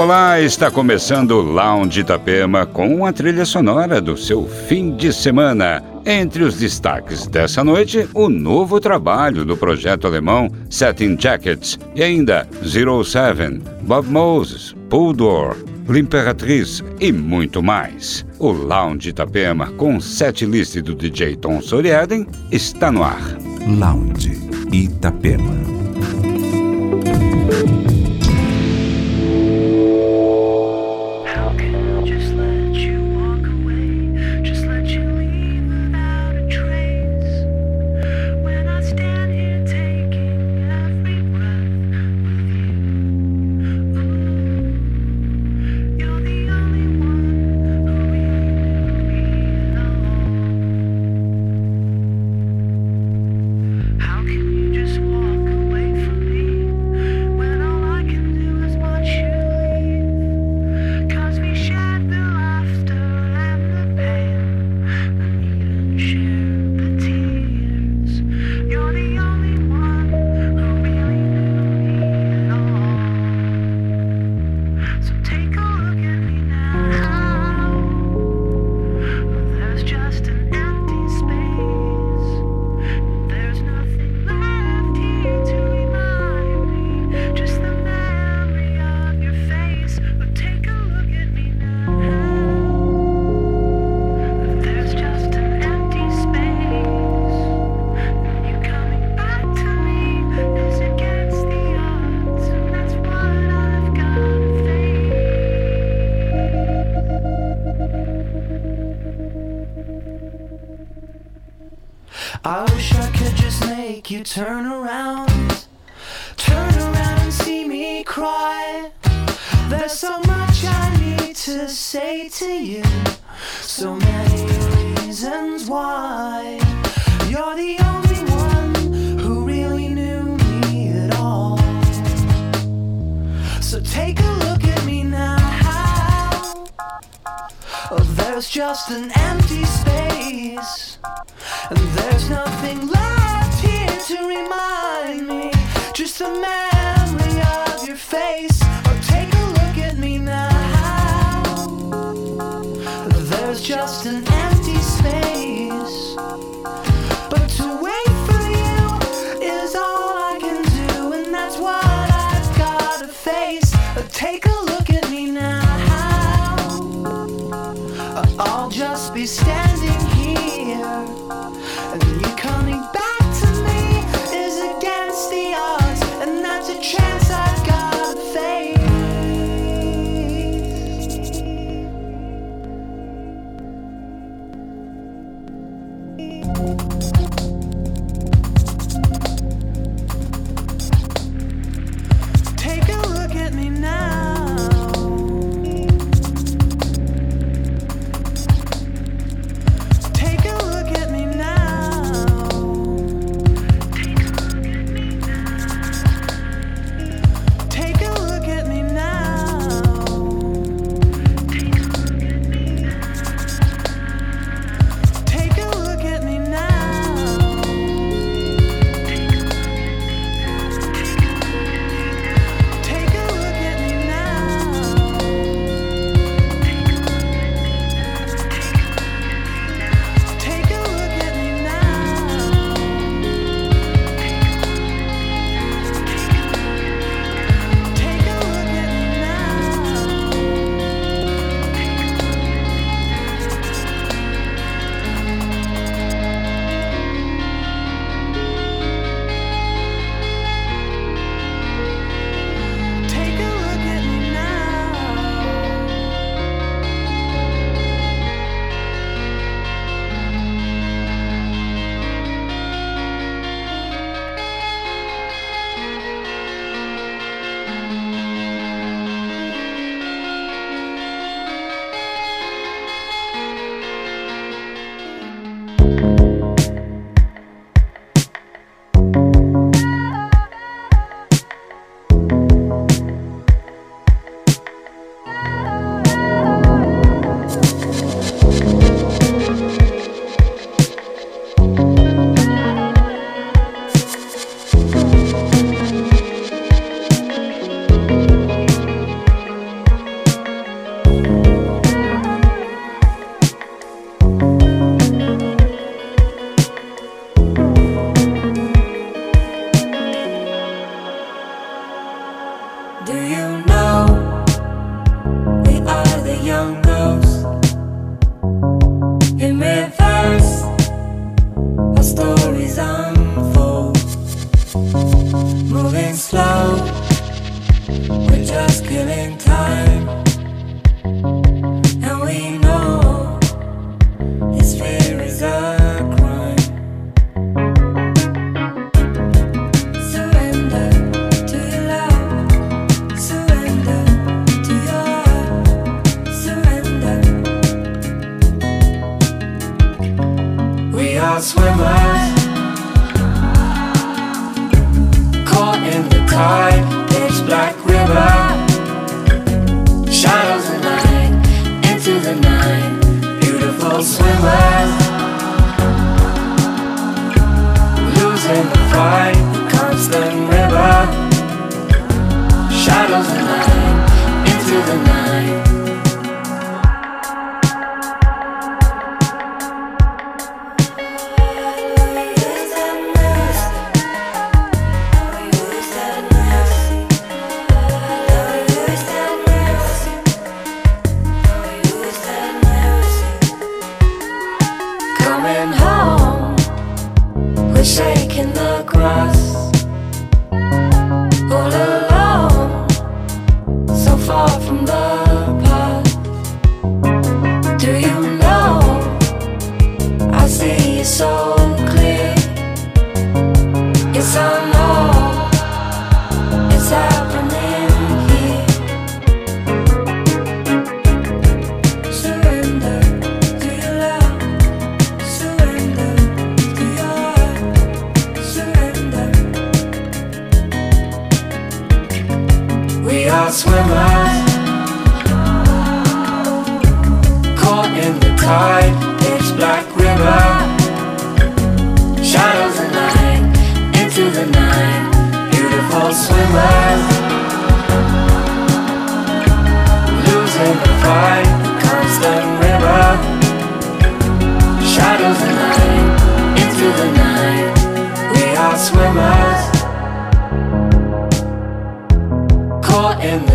Olá, está começando o Lounge Itapema com a trilha sonora do seu fim de semana. Entre os destaques dessa noite, o novo trabalho do projeto alemão Satin Jackets e ainda Zero Seven, Bob Moses, Puldor, L'Imperatriz e muito mais. O Lounge Itapema com set list do DJ Tom Soriaden está no ar. Lounge Itapema. And see me cry. There's so much I need to say to you So many reasons why. You're the only one who really knew me at all. So take a look at me now. Oh, there's just an empty odds, and that's my.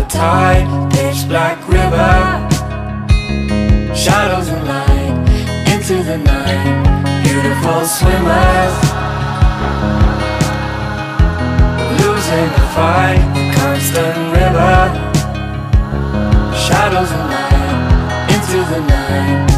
tide, pitch black river. Shadows and light into the night. Beautiful swimmers. Losing the fight, constant river. Shadows and light into the night.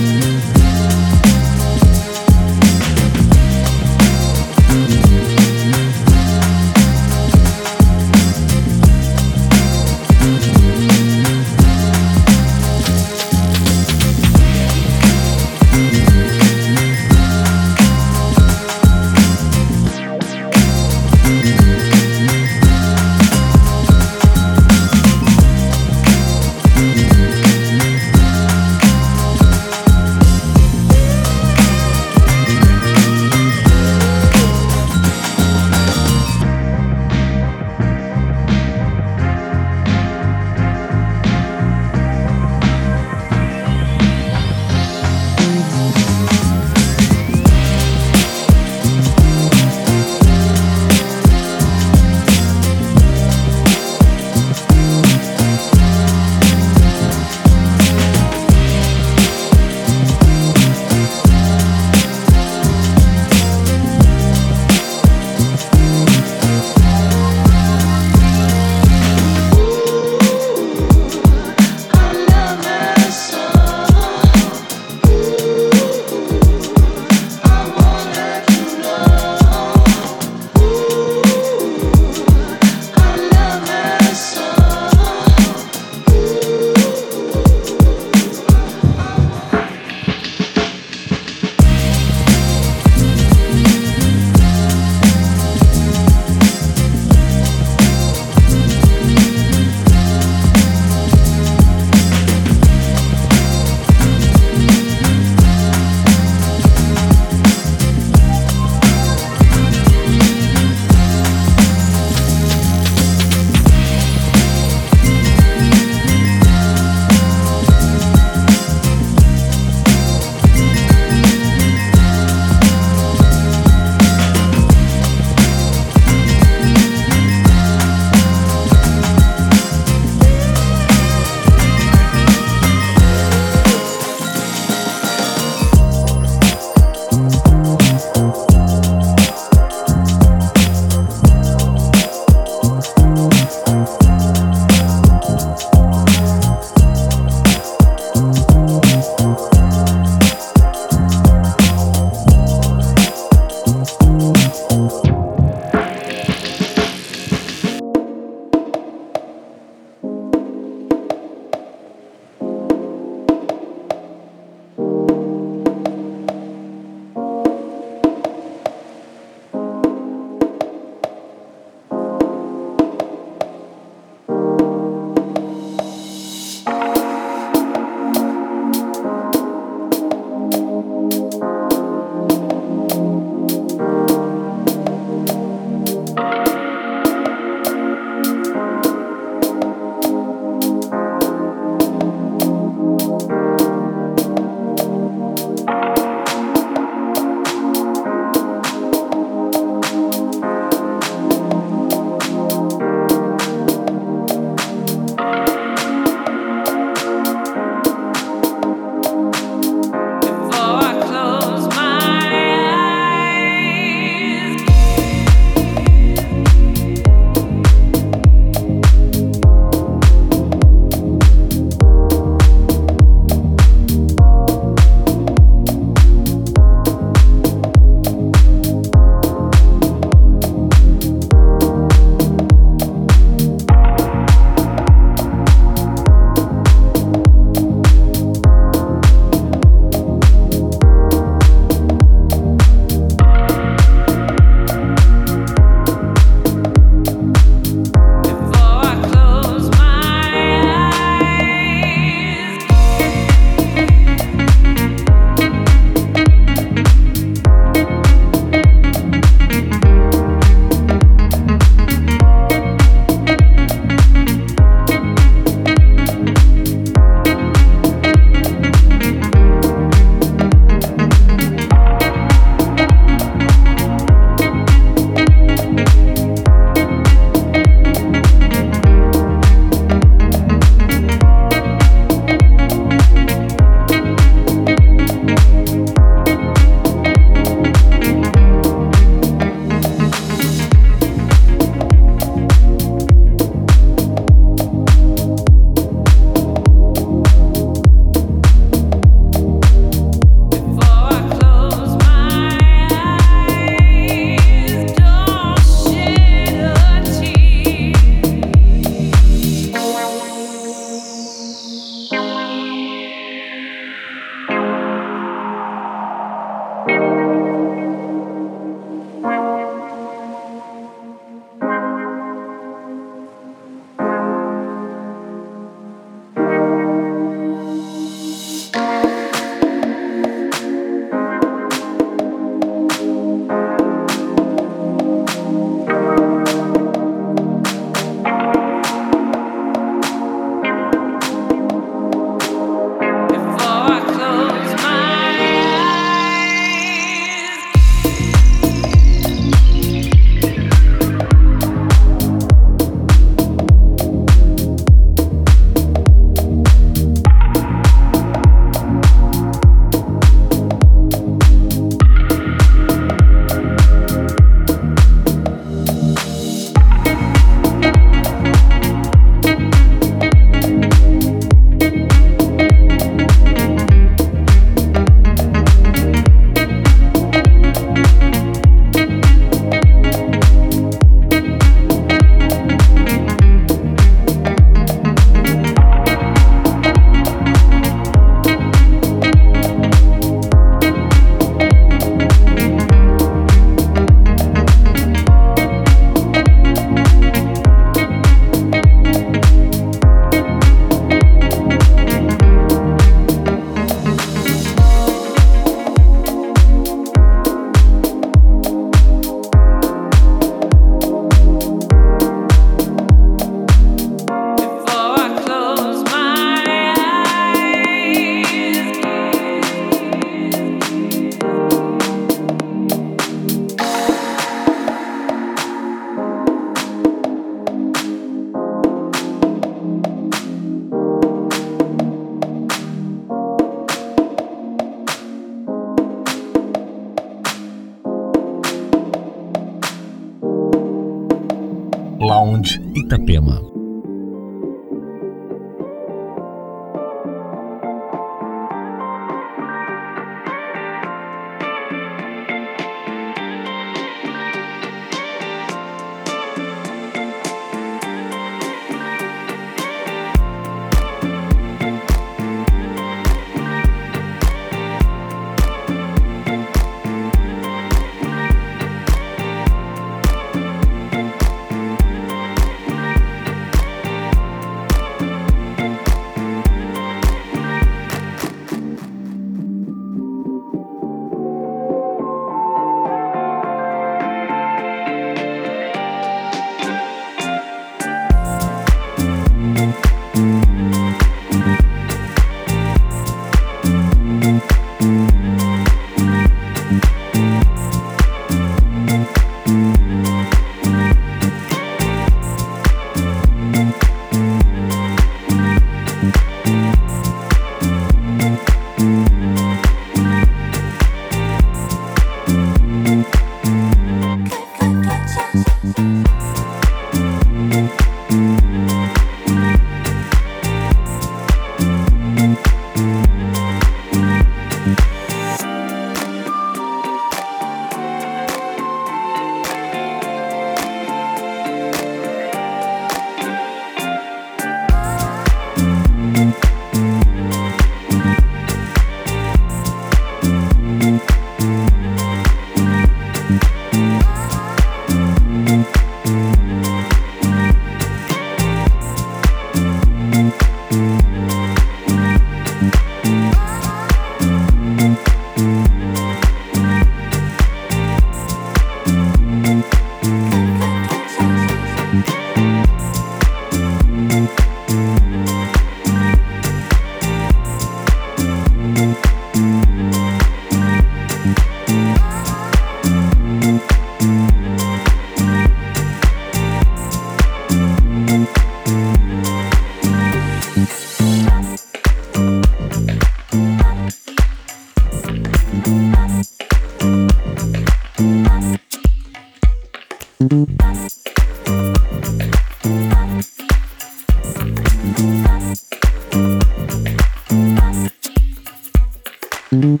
Thank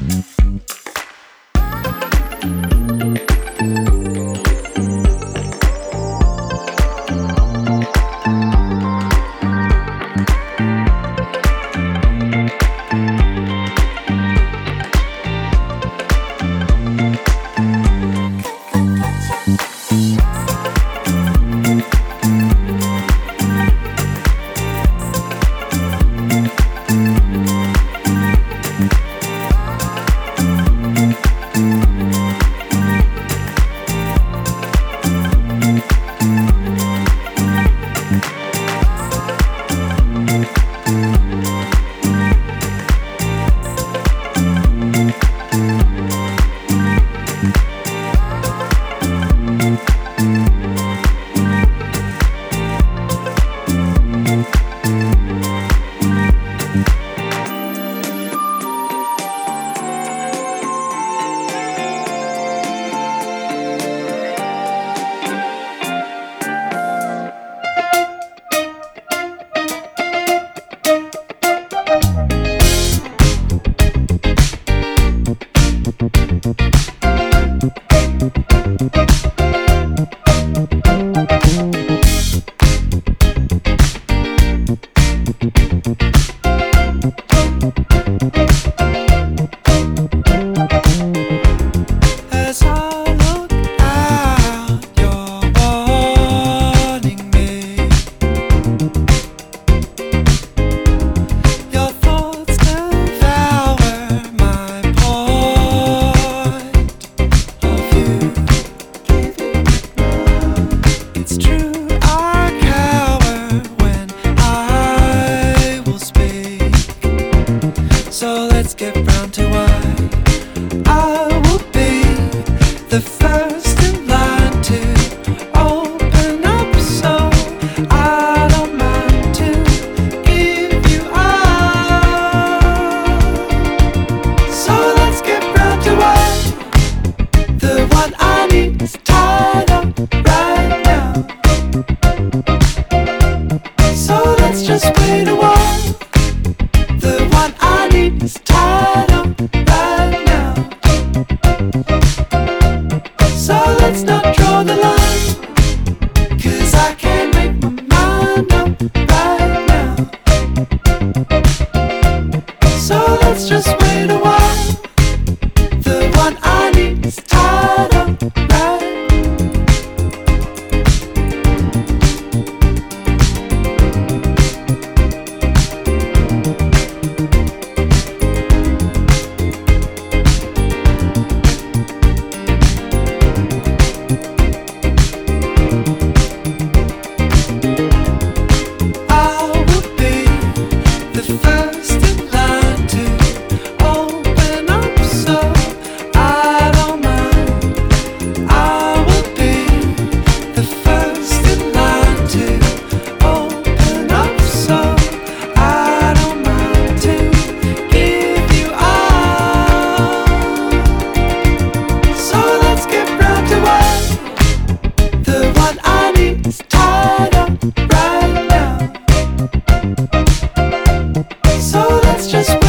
you. so let's just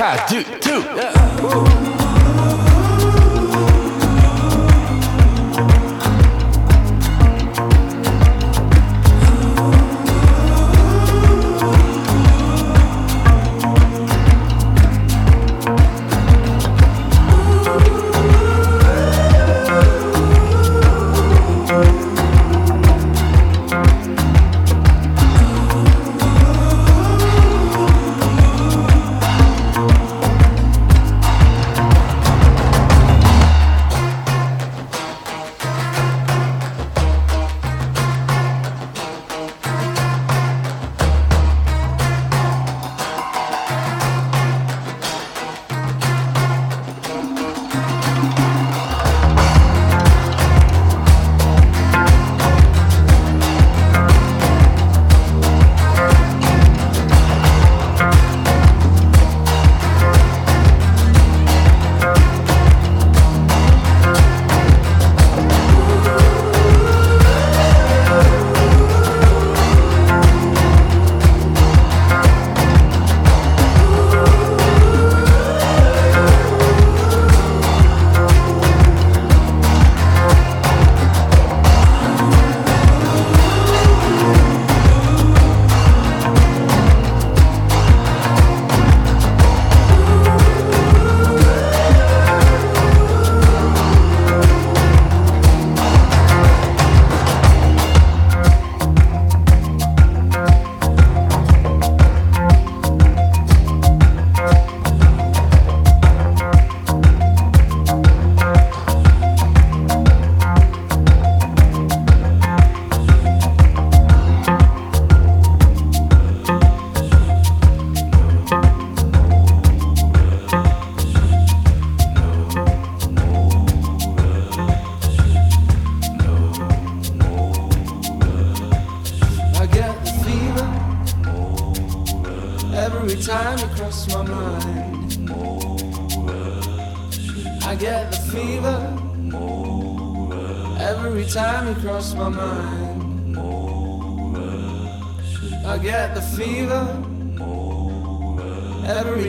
Cat, two, two. Yeah.